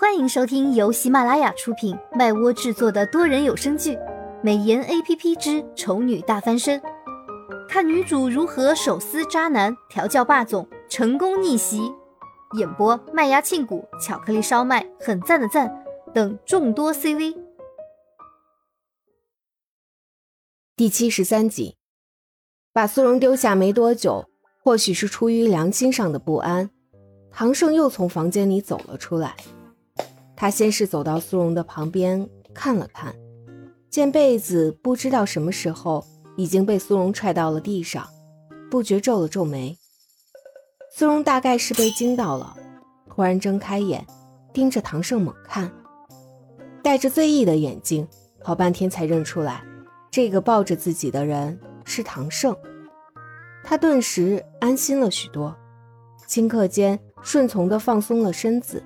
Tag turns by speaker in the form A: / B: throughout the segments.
A: 欢迎收听由喜马拉雅出品、麦窝制作的多人有声剧《美颜 A P P 之丑女大翻身》，看女主如何手撕渣男、调教霸总、成功逆袭。演播：麦芽庆谷、巧克力烧麦、很赞的赞等众多 C V。
B: 第七十三集，把苏荣丢下没多久，或许是出于良心上的不安，唐胜又从房间里走了出来。他先是走到苏荣的旁边看了看，见被子不知道什么时候已经被苏荣踹到了地上，不觉皱了皱眉。苏荣大概是被惊到了，突然睁开眼，盯着唐胜猛看，戴着醉意的眼睛，好半天才认出来，这个抱着自己的人是唐胜。他顿时安心了许多，顷刻间顺从地放松了身子。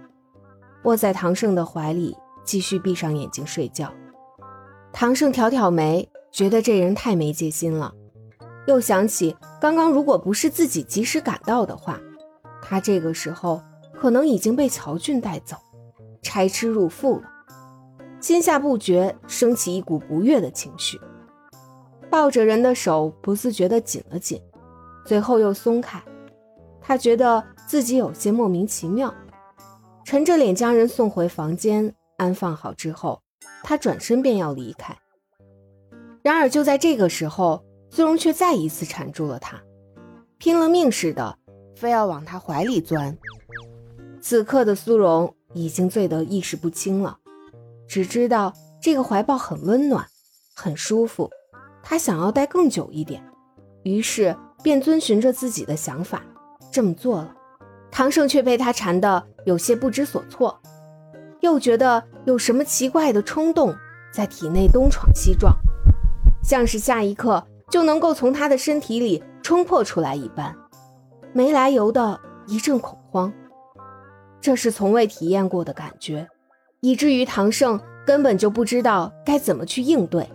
B: 卧在唐胜的怀里，继续闭上眼睛睡觉。唐胜挑挑眉，觉得这人太没戒心了。又想起刚刚，如果不是自己及时赶到的话，他这个时候可能已经被乔俊带走，差吃入腹了。心下不觉升起一股不悦的情绪，抱着人的手不自觉地紧了紧，随后又松开。他觉得自己有些莫名其妙。沉着脸将人送回房间安放好之后，他转身便要离开。然而就在这个时候，苏荣却再一次缠住了他，拼了命似的非要往他怀里钻。此刻的苏荣已经醉得意识不清了，只知道这个怀抱很温暖，很舒服，他想要待更久一点，于是便遵循着自己的想法这么做了。唐胜却被他缠得有些不知所措，又觉得有什么奇怪的冲动在体内东闯西撞，像是下一刻就能够从他的身体里冲破出来一般，没来由的一阵恐慌。这是从未体验过的感觉，以至于唐胜根本就不知道该怎么去应对，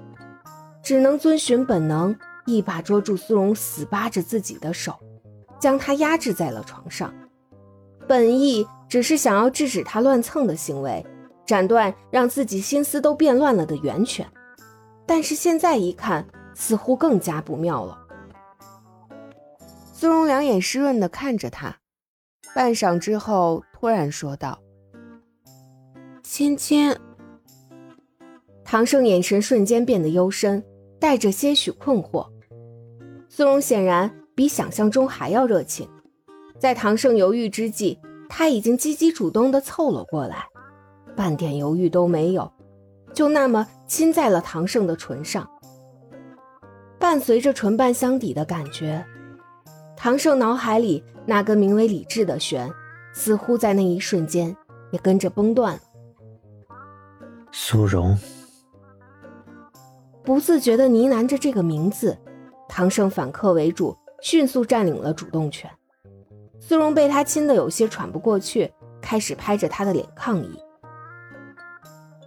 B: 只能遵循本能，一把捉住苏荣死扒着自己的手，将他压制在了床上。本意只是想要制止他乱蹭的行为，斩断让自己心思都变乱了的源泉，但是现在一看，似乎更加不妙了。苏荣两眼湿润的看着他，半晌之后，突然说道：“芊芊。”唐胜眼神瞬间变得幽深，带着些许困惑。苏荣显然比想象中还要热情。在唐胜犹豫之际，他已经积极主动地凑了过来，半点犹豫都没有，就那么亲在了唐胜的唇上。伴随着唇瓣相抵的感觉，唐胜脑海里那根名为理智的弦，似乎在那一瞬间也跟着崩断了。
C: 苏荣，
B: 不自觉地呢喃着这个名字，唐胜反客为主，迅速占领了主动权。苏荣被他亲得有些喘不过气，开始拍着他的脸抗议：“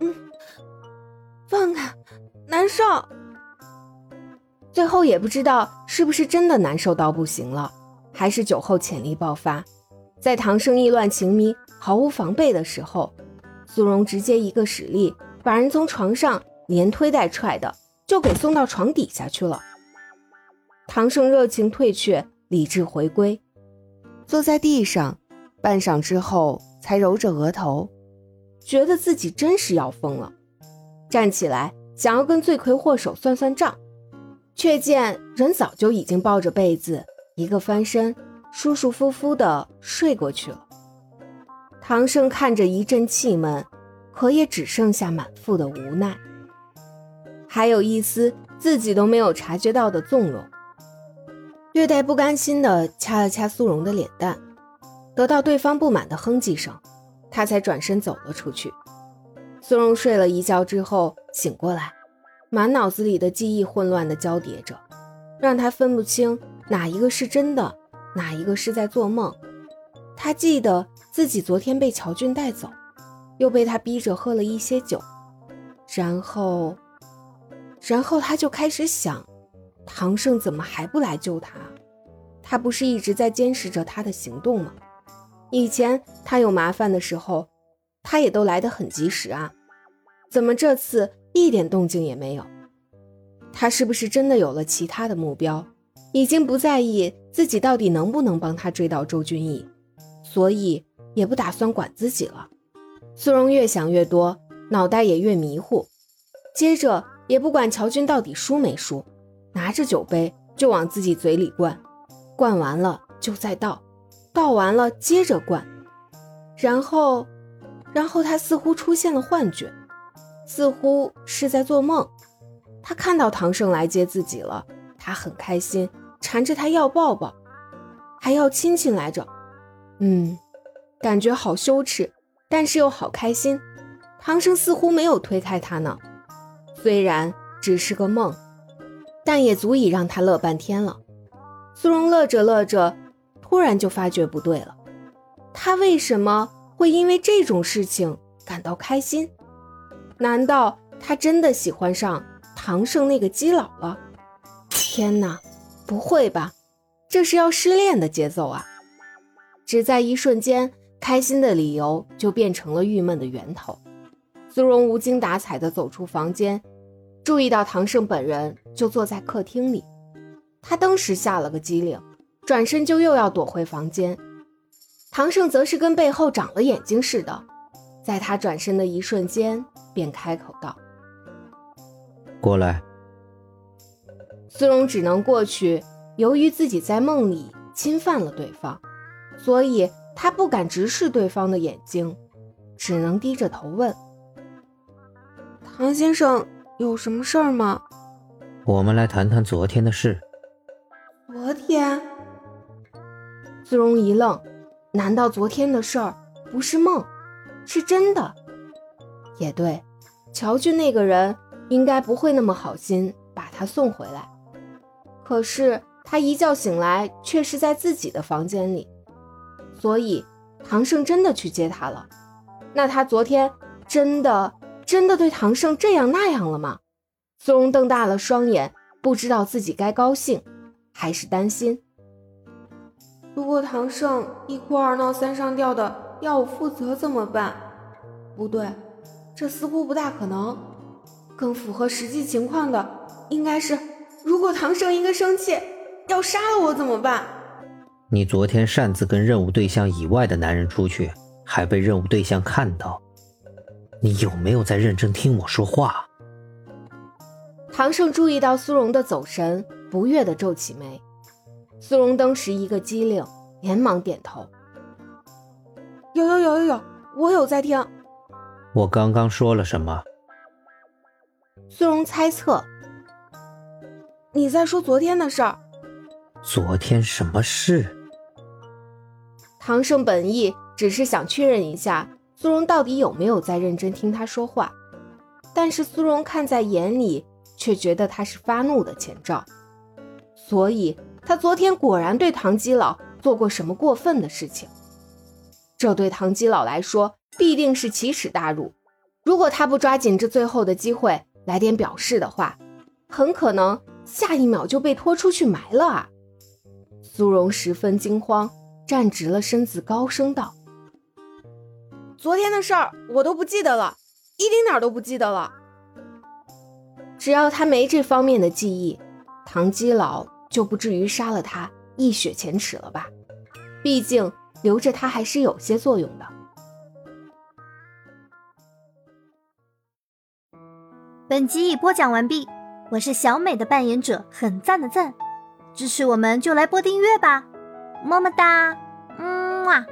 D: 嗯，放开，难受。”
B: 最后也不知道是不是真的难受到不行了，还是酒后潜力爆发，在唐胜意乱情迷、毫无防备的时候，苏荣直接一个使力，把人从床上连推带踹的就给送到床底下去了。唐胜热情退却，理智回归。坐在地上，半晌之后才揉着额头，觉得自己真是要疯了。站起来想要跟罪魁祸首算算账，却见人早就已经抱着被子，一个翻身，舒舒服服的睡过去了。唐胜看着一阵气闷，可也只剩下满腹的无奈，还有一丝自己都没有察觉到的纵容。略带不甘心地掐了掐苏荣的脸蛋，得到对方不满的哼唧声，他才转身走了出去。苏荣睡了一觉之后醒过来，满脑子里的记忆混乱地交叠着，让他分不清哪一个是真的，哪一个是在做梦。他记得自己昨天被乔俊带走，又被他逼着喝了一些酒，然后，然后他就开始想。唐胜怎么还不来救他？他不是一直在监视着他的行动吗？以前他有麻烦的时候，他也都来得很及时啊，怎么这次一点动静也没有？他是不是真的有了其他的目标，已经不在意自己到底能不能帮他追到周君逸，所以也不打算管自己了？苏荣越想越多，脑袋也越迷糊，接着也不管乔军到底输没输，拿着酒杯就往自己嘴里灌，灌完了就再倒，倒完了接着灌，然后，然后他似乎出现了幻觉，似乎是在做梦。他看到唐胜来接自己了，他很开心，缠着他要抱抱，还要亲亲来着。嗯，感觉好羞耻，但是又好开心。唐胜似乎没有推开他呢，虽然只是个梦，但也足以让他乐半天了。苏荣乐着乐着，突然就发觉不对了，他为什么会因为这种事情感到开心？难道他真的喜欢上？唐胜那个基佬了，天哪，不会吧？这是要失恋的节奏啊！只在一瞬间，开心的理由就变成了郁闷的源头。苏荣无精打采地走出房间，注意到唐胜本人就坐在客厅里，他当时吓了个机灵，转身就又要躲回房间。唐胜则是跟背后长了眼睛似的，在他转身的一瞬间，便开口道。
C: 过来，
B: 苏荣只能过去。由于自己在梦里侵犯了对方，所以他不敢直视对方的眼睛，只能低着头问：“
D: 唐先生，有什么事儿吗？”
C: 我们来谈谈昨天的事。
D: 昨天，
B: 子荣一愣，难道昨天的事儿不是梦，是真的？也对，乔俊那个人。应该不会那么好心把他送回来，可是他一觉醒来却是在自己的房间里，所以唐胜真的去接他了。那他昨天真的真的对唐胜这样那样了吗？苏荣瞪大了双眼，不知道自己该高兴还是担心。
D: 如果唐胜一哭二闹三上吊的要我负责怎么办？不对，这似乎不大可能。更符合实际情况的应该是，如果唐胜一个生气要杀了我怎么办？
C: 你昨天擅自跟任务对象以外的男人出去，还被任务对象看到，你有没有在认真听我说话？
B: 唐胜注意到苏荣的走神，不悦地皱起眉。苏荣当时一个机灵，连忙点头：“
D: 有有有有有，我有在听。”
C: 我刚刚说了什么？
B: 苏荣猜测，
D: 你在说昨天的事儿。
C: 昨天什么事？
B: 唐胜本意只是想确认一下苏荣到底有没有在认真听他说话，但是苏荣看在眼里，却觉得他是发怒的前兆，所以他昨天果然对唐基老做过什么过分的事情。这对唐基老来说必定是奇耻大辱，如果他不抓紧这最后的机会。来点表示的话，很可能下一秒就被拖出去埋了啊！苏荣十分惊慌，站直了身子，高声道：“
D: 昨天的事儿我都不记得了，一丁点儿都不记得了。
B: 只要他没这方面的记忆，唐基老就不至于杀了他，一雪前耻了吧？毕竟留着他还是有些作用的。”
A: 本集已播讲完毕，我是小美的扮演者，很赞的赞，支持我们就来播订阅吧，么么哒，嗯啊。